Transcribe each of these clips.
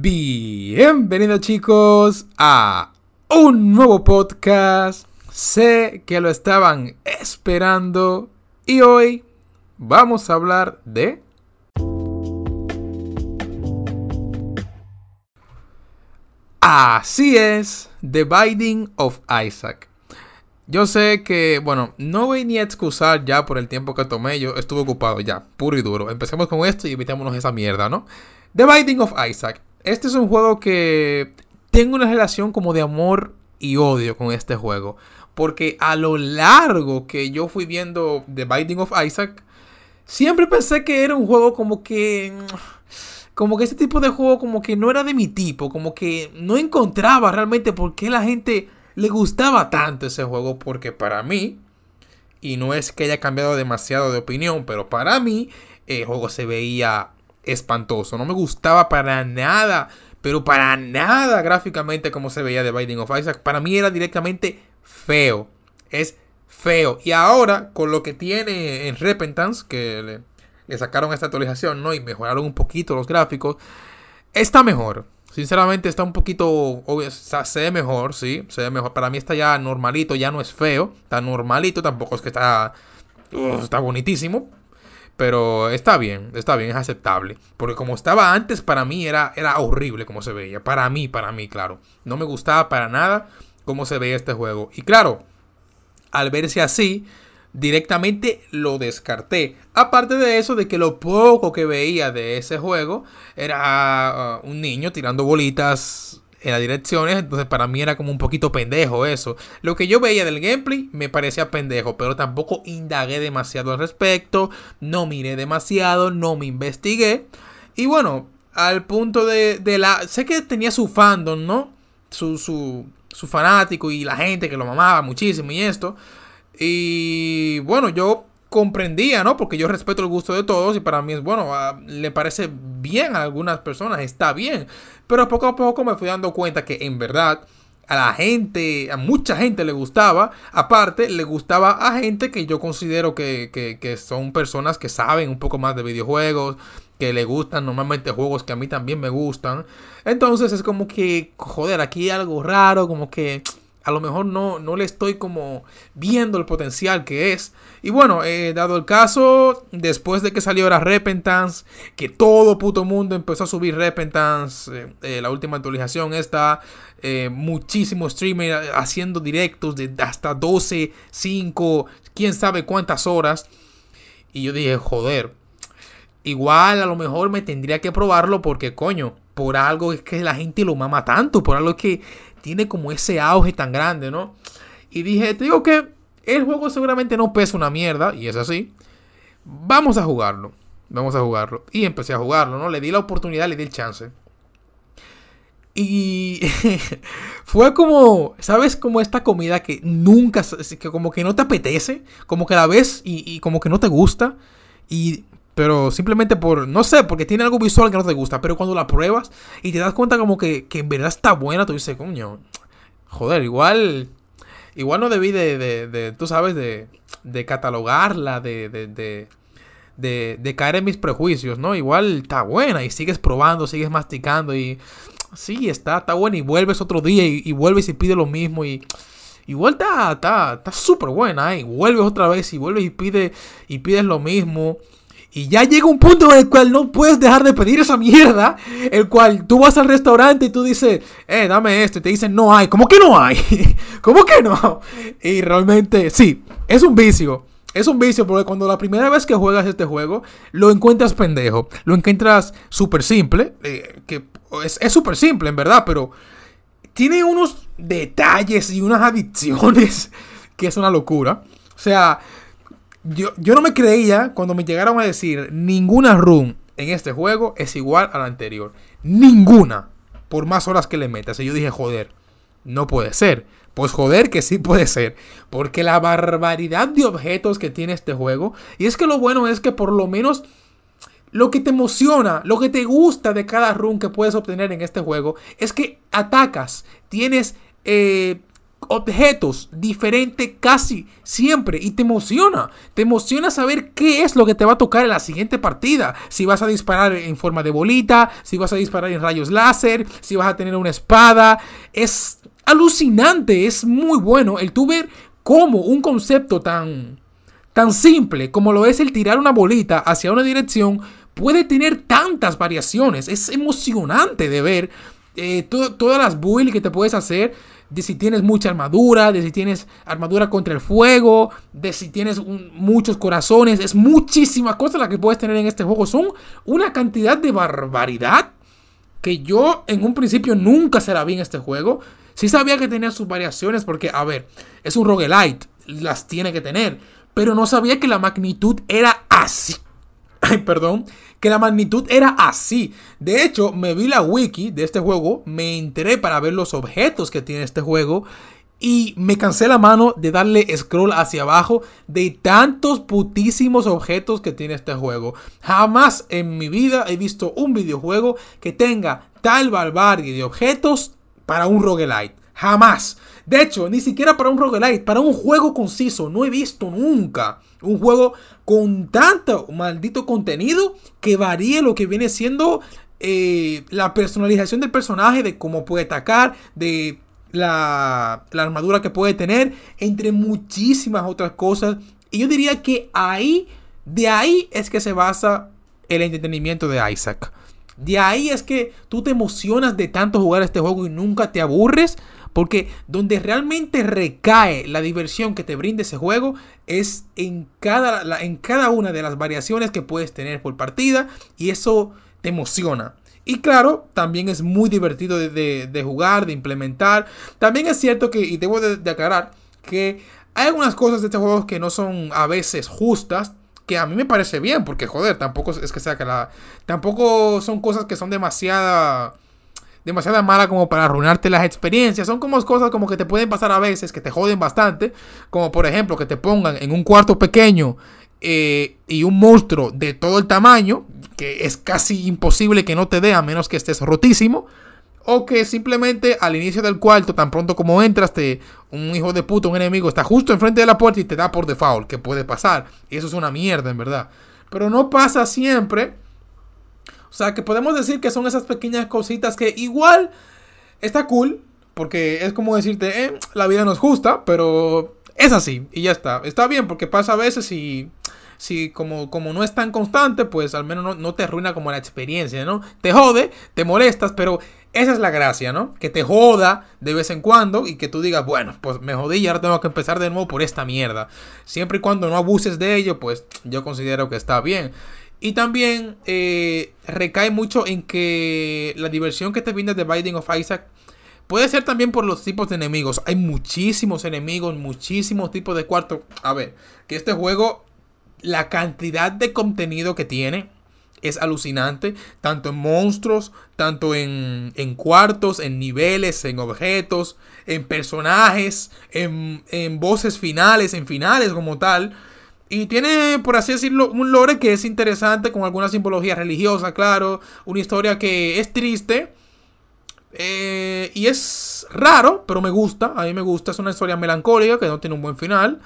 Bienvenidos chicos a un nuevo podcast. Sé que lo estaban esperando y hoy vamos a hablar de... Así es, The Binding of Isaac. Yo sé que, bueno, no venía a excusar ya por el tiempo que tomé. Yo estuve ocupado ya, puro y duro. Empecemos con esto y evitémonos esa mierda, ¿no? The Binding of Isaac. Este es un juego que tengo una relación como de amor y odio con este juego. Porque a lo largo que yo fui viendo The Binding of Isaac, siempre pensé que era un juego como que... Como que este tipo de juego como que no era de mi tipo. Como que no encontraba realmente por qué la gente le gustaba tanto ese juego. Porque para mí, y no es que haya cambiado demasiado de opinión, pero para mí el juego se veía espantoso. No me gustaba para nada, pero para nada gráficamente como se veía de Binding of Isaac. Para mí era directamente feo. Es feo. Y ahora, con lo que tiene en Repentance, que le, sacaron esta actualización, ¿no? Y mejoraron un poquito los gráficos, está mejor. Sinceramente está un poquito, se ve mejor, sí, se ve mejor. Para mí está ya normalito, ya no es feo, está normalito, tampoco es que está, está bonitísimo, pero está bien, está bien, es aceptable. Porque como estaba antes, para mí era, era horrible como se veía. Para mí, para mí, claro. No me gustaba para nada cómo se veía este juego. Y claro, al verse así, directamente lo descarté. Aparte de eso, de que lo poco que veía de ese juego era uh, un niño tirando bolitas en las direcciones, entonces para mí era como un poquito pendejo eso. Lo que yo veía del gameplay me parecía pendejo, pero tampoco indagué demasiado al respecto, no miré demasiado, no me investigué. Y bueno, al punto de, la... Sé que tenía su fandom, ¿no? Su, su, su fanático y la gente que lo mamaba muchísimo y esto. Y bueno, yo comprendía, ¿no? Porque yo respeto el gusto de todos y para mí es bueno, ah, le parece bien a algunas personas, está bien. Pero poco a poco me fui dando cuenta que en verdad a la gente, a mucha gente le gustaba. Aparte, le gustaba a gente que yo considero que, que, que son personas que saben un poco más de videojuegos, que le gustan normalmente juegos que a mí también me gustan. Entonces es como que, joder, aquí hay algo raro, como que a lo mejor no, no le estoy como viendo el potencial que es. Y bueno, eh, dado el caso, después de que salió la Repentance, que todo puto mundo empezó a subir Repentance, eh, eh, la última actualización está, muchísimos streamers haciendo directos de hasta 12, 5, quién sabe cuántas horas. Y yo dije, joder, igual a lo mejor me tendría que probarlo porque coño, por algo es que la gente lo mama tanto, por algo es que tiene como ese auge tan grande, ¿no? Y dije, te digo que el juego seguramente no pesa una mierda, y es así. Vamos a jugarlo. Vamos a jugarlo. Y empecé a jugarlo, ¿no? Le di la oportunidad, le di el chance. Y fue como, ¿sabes? Como esta comida que nunca, que como que no te apetece, como que la ves y, y como que no te gusta. Y pero simplemente por, no sé, porque tiene algo visual que no te gusta. Pero cuando la pruebas y te das cuenta como que, en verdad está buena, tú dices, coño, joder, igual, igual no debí de, de, de tú sabes, de, de catalogarla, de, de, caer en mis prejuicios, ¿no? Igual está buena y sigues probando, sigues masticando y sí, está, está buena y vuelves otro día y, vuelves y pides lo mismo y... Igual está, está, está súper buena, ¿eh? Vuelves otra vez y vuelves y, pide, y pides lo mismo. Y ya llega un punto en el cual no puedes dejar de pedir esa mierda. El cual tú vas al restaurante y tú dices, eh, dame esto. Y te dicen, no hay. ¿Cómo que no hay? ¿Cómo que no? Y realmente, sí, es un vicio. Es un vicio porque cuando la primera vez que juegas este juego, lo encuentras pendejo. Lo encuentras súper simple. Eh, que es súper simple, en verdad, pero tiene unos detalles y unas adicciones que es una locura. O sea, yo, no me creía cuando me llegaron a decir ninguna run en este juego es igual a la anterior. Ninguna. Por más horas que le metas. Y yo dije, joder, no puede ser. Pues joder que sí puede ser. Porque la barbaridad de objetos que tiene este juego. Y es que lo bueno es que por lo menos lo que te emociona, lo que te gusta de cada run que puedes obtener en este juego es que atacas. Tienes eh, objetos diferentes casi siempre y te emociona. Te emociona saber qué es lo que te va a tocar en la siguiente partida. Si vas a disparar en forma de bolita, si vas a disparar en rayos láser, si vas a tener una espada. Es alucinante, es muy bueno el tú ver cómo un concepto tan, tan simple como lo es el tirar una bolita hacia una dirección puede tener tantas variaciones. Es emocionante de ver eh, todas las builds que te puedes hacer de si tienes mucha armadura, de si tienes armadura contra el fuego, de si tienes muchos corazones. Es muchísimas cosas las que puedes tener en este juego. Son una cantidad de barbaridad que yo en un principio nunca se la vi en este juego. Sí sabía que tenía sus variaciones porque, a ver, es un roguelite, las tiene que tener. Pero no sabía que la magnitud era así. Perdón que la magnitud era así. De hecho, me vi la wiki de este juego, me enteré para ver los objetos que tiene este juego y me cansé la mano de darle scroll hacia abajo de tantos putísimos objetos que tiene este juego. Jamás en mi vida he visto un videojuego que tenga tal barbarie de objetos para un roguelite. Jamás. De hecho, ni siquiera para un roguelite, para un juego conciso. No he visto nunca un juego con tanto maldito contenido que varíe lo que viene siendo eh, la personalización del personaje, de cómo puede atacar, de la, la armadura que puede tener, entre muchísimas otras cosas. Y yo diría que ahí, de ahí es que se basa el entretenimiento de Isaac. De ahí es que tú te emocionas de tanto jugar este juego y nunca te aburres. Porque donde realmente recae la diversión que te brinda ese juego es en cada, en cada una de las variaciones que puedes tener por partida. Y eso te emociona. Y claro, también es muy divertido de, jugar, de implementar. También es cierto que, y debo de aclarar, que hay algunas cosas de este juego que no son a veces justas que a mí me parece bien, porque joder, tampoco es que sea que la. Tampoco son cosas que son demasiada. Demasiada mala como para arruinarte las experiencias. Son como cosas como que te pueden pasar a veces, que te joden bastante. Como por ejemplo, que te pongan en un cuarto pequeño eh, y un monstruo de todo el tamaño, que es casi imposible que no te dé a menos que estés rotísimo. O que simplemente al inicio del cuarto, tan pronto como entras, te, un hijo de puta, un enemigo, está justo enfrente de la puerta y te da por default, que puede pasar. Y eso es una mierda, en verdad. Pero no pasa siempre. O sea, que podemos decir que son esas pequeñas cositas que igual está cool. Porque es como decirte, eh, la vida no es justa, pero es así. Y ya está. Está bien porque pasa a veces y si como, como no es tan constante, pues al menos no, no, te arruina como la experiencia, ¿no? Te jode, te molestas, pero esa es la gracia, ¿no? Que te joda de vez en cuando y que tú digas, bueno, pues me jodí y ahora tengo que empezar de nuevo por esta mierda. Siempre y cuando no abuses de ello, pues yo considero que está bien. Y también eh, recae mucho en que la diversión que te brinda de Binding of Isaac puede ser también por los tipos de enemigos. Hay muchísimos enemigos, muchísimos tipos de cuarto. A ver, que este juego, la cantidad de contenido que tiene es alucinante, tanto en monstruos, tanto en, en cuartos, en niveles, en objetos, en personajes, en, en voces finales, en finales como tal. Y tiene, por así decirlo, un lore que es interesante, con alguna simbología religiosa, claro. Una historia que es triste. Eh, y es raro, pero me gusta. A mí me gusta. Es una historia melancólica que no tiene un buen final.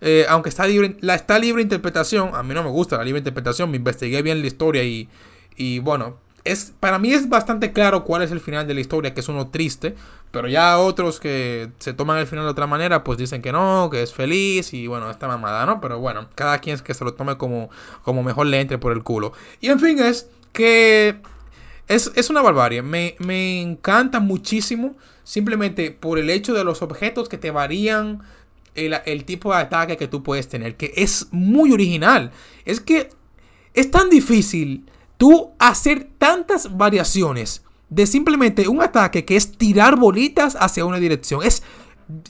Eh, aunque está libre, la está libre interpretación, a mí no me gusta la libre interpretación, me investigué bien la historia y, y bueno, es, para mí es bastante claro cuál es el final de la historia, que es uno triste, pero ya otros que se toman el final de otra manera, pues dicen que no, que es feliz y bueno, esta mamada, ¿no? Pero bueno, cada quien que se lo tome como, como mejor le entre por el culo. Y en fin, es que es, es una barbarie, me, me encanta muchísimo, simplemente por el hecho de los objetos que te varían el, tipo de ataque que tú puedes tener, que es muy original. Es que es tan difícil tú hacer tantas variaciones de simplemente un ataque que es tirar bolitas hacia una dirección. Es,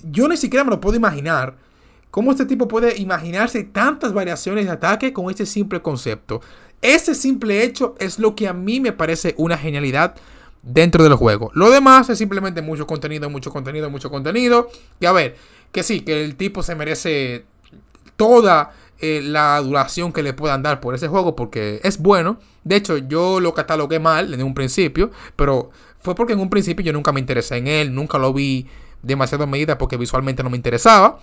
yo ni siquiera me lo puedo imaginar. ¿Cómo este tipo puede imaginarse tantas variaciones de ataque con este simple concepto? Ese simple hecho es lo que a mí me parece una genialidad dentro del juego. Lo demás es simplemente mucho contenido, mucho contenido, mucho contenido. Y a ver, que sí, que el tipo se merece toda eh, la duración que le puedan dar por ese juego porque es bueno. De hecho, yo lo catalogué mal en un principio, pero fue porque en un principio yo nunca me interesé en él, nunca lo vi demasiado medida porque visualmente no me interesaba.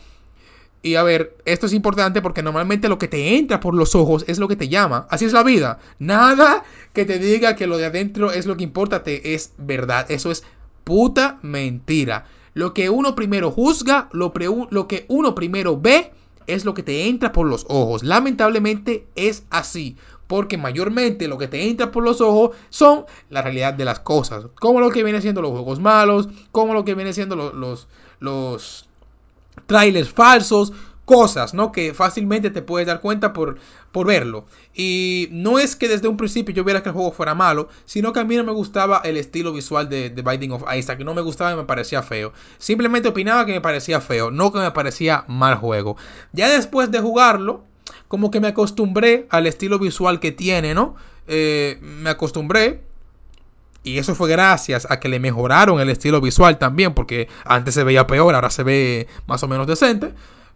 Y a ver, esto es importante porque normalmente lo que te entra por los ojos es lo que te llama. Así es la vida. Nada que te diga que lo de adentro es lo que importa te es verdad. Eso es puta mentira. Lo que uno primero juzga, lo, lo que uno primero ve, es lo que te entra por los ojos. Lamentablemente es así. Porque mayormente lo que te entra por los ojos son la realidad de las cosas. Como lo que viene siendo los juegos malos, como lo que viene siendo los, los, los trailers falsos, cosas, ¿no? Que fácilmente te puedes dar cuenta por, por verlo. Y no es que desde un principio yo viera que el juego fuera malo, sino que a mí no me gustaba el estilo visual de, The Binding of Isaac, no me gustaba y me parecía feo. Simplemente opinaba que me parecía feo, no que me parecía mal juego. Ya después de jugarlo, como que me acostumbré al estilo visual que tiene, ¿no? Eh, me acostumbré. Y eso fue gracias a que le mejoraron el estilo visual también, porque antes se veía peor, ahora se ve más o menos decente.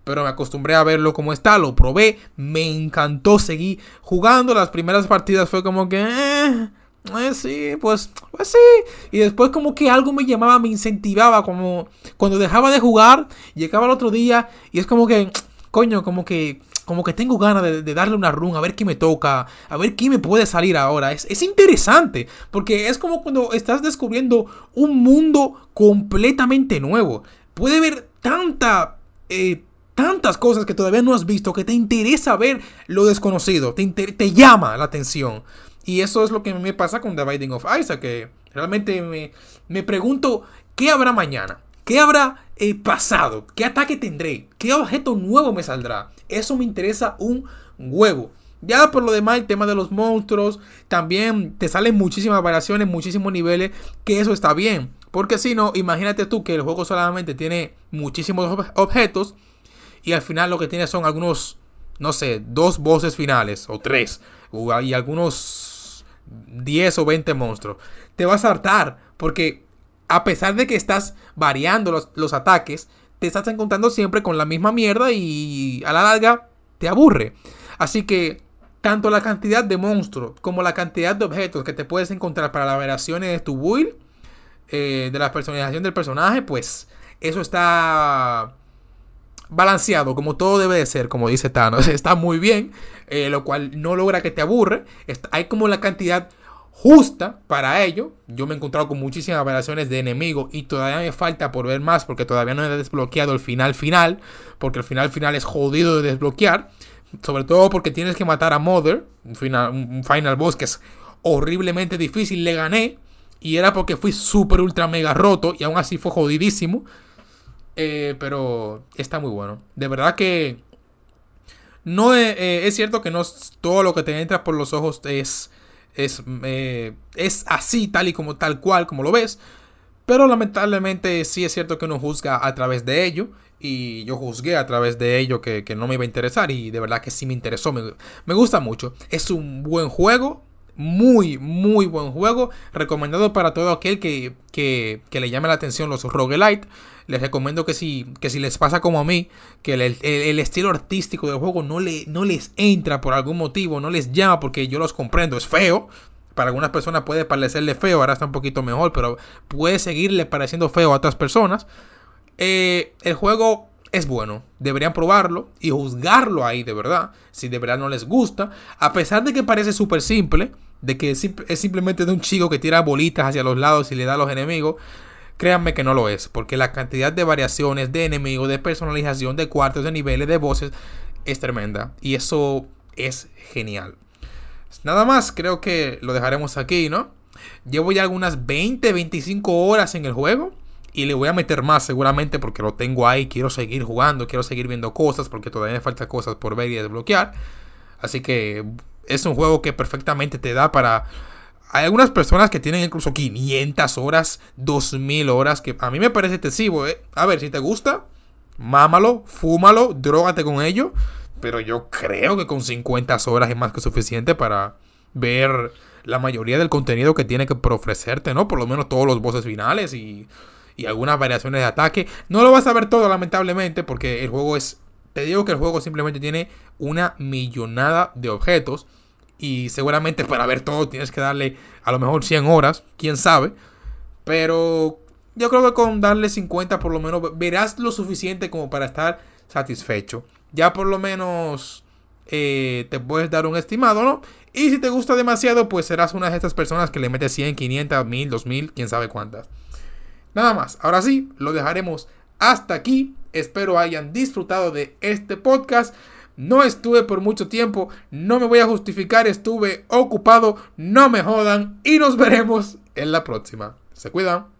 Pero me acostumbré a verlo como está, lo probé, me encantó seguir jugando. Las primeras partidas fue como que... Eh, eh, sí, pues, pues sí. Y después como que algo me llamaba, me incentivaba, como cuando dejaba de jugar, llegaba el otro día y es como que, coño, como que como que tengo ganas de, darle una run, a ver qué me toca, a ver qué me puede salir ahora. Es, interesante, porque es como cuando estás descubriendo un mundo completamente nuevo. Puede haber tanta... Eh, tantas cosas que todavía no has visto, que te interesa ver lo desconocido, te, te llama la atención. Y eso es lo que me pasa con The Binding of Isaac, que realmente me, me pregunto, ¿qué habrá mañana? ¿Qué habrá eh, pasado? ¿Qué ataque tendré? ¿Qué objeto nuevo me saldrá? Eso me interesa un huevo. Ya por lo demás, el tema de los monstruos, también te salen muchísimas variaciones, muchísimos niveles, que eso está bien. Porque si no, imagínate tú que el juego solamente tiene muchísimos objetos y al final lo que tiene son algunos, no sé, dos voces finales o tres, y algunos 10 o 20 monstruos. Te vas a hartar porque a pesar de que estás variando los, ataques, te estás encontrando siempre con la misma mierda y a la larga te aburre. Así que tanto la cantidad de monstruos como la cantidad de objetos que te puedes encontrar para las variaciones de tu build, eh, de la personalización del personaje, pues eso está balanceado, como todo debe de ser, como dice Thanos. Está muy bien, eh, lo cual no logra que te aburre. hay como la cantidad justa para ello. Yo me he encontrado con muchísimas variaciones de enemigos y todavía me falta por ver más porque todavía no he desbloqueado el final final, porque el final final es jodido de desbloquear, sobre todo porque tienes que matar a Mother, un final, un final boss que es horriblemente difícil, le gané y era porque fui súper ultra mega roto y aún así fue jodidísimo. Eh, pero está muy bueno. De verdad que no eh, es cierto que no todo lo que te entra por los ojos es es, eh, es así, tal y como tal cual, como lo ves. Pero lamentablemente sí es cierto que uno juzga a través de ello. Y yo juzgué a través de ello que, no me iba a interesar. Y de verdad que sí me interesó. Me, me gusta mucho. Es un buen juego. Muy, muy buen juego. Recomendado para todo aquel que, que, que le llame la atención los roguelite les recomiendo que si, que si les pasa como a mí, que el, estilo artístico del juego no, le, no les entra por algún motivo, no les llama porque yo los comprendo, es feo. Para algunas personas puede parecerle feo, ahora está un poquito mejor, pero puede seguirle pareciendo feo a otras personas. Eh, el juego es bueno, deberían probarlo y juzgarlo ahí de verdad, si de verdad no les gusta, a pesar de que parece súper simple, de que es simplemente de un chico que tira bolitas hacia los lados y le da a los enemigos, Créanme que no lo es, porque la cantidad de variaciones de enemigos, de personalización, de cuartos, de niveles, de voces es tremenda. Y eso es genial. Nada más, creo que lo dejaremos aquí, ¿no? Llevo ya algunas 20, 25 horas en el juego. Y le voy a meter más seguramente porque lo tengo ahí. Quiero seguir jugando, quiero seguir viendo cosas porque todavía me faltan cosas por ver y desbloquear. Así que es un juego que perfectamente te da para hay algunas personas que tienen incluso 500 horas, 2000 horas, que a mí me parece excesivo, ¿eh? A ver, si te gusta, mámalo, fúmalo, drogate con ello. Pero yo creo que con 50 horas es más que suficiente para ver la mayoría del contenido que tiene que ofrecerte, ¿no? Por lo menos todos los voces finales y, y algunas variaciones de ataque. No lo vas a ver todo, lamentablemente, porque el juego es. Te digo que el juego simplemente tiene una millonada de objetos. Y seguramente para ver todo tienes que darle a lo mejor 100 horas, quién sabe. Pero yo creo que con darle 50 por lo menos verás lo suficiente como para estar satisfecho. Ya por lo menos eh, te puedes dar un estimado, ¿no? Y si te gusta demasiado, pues serás una de estas personas que le mete 100, 500, 1000, 2000, quién sabe cuántas. Nada más, ahora sí, lo dejaremos hasta aquí. Espero hayan disfrutado de este podcast. No estuve por mucho tiempo, no me voy a justificar, estuve ocupado, no me jodan y nos veremos en la próxima. Se cuidan.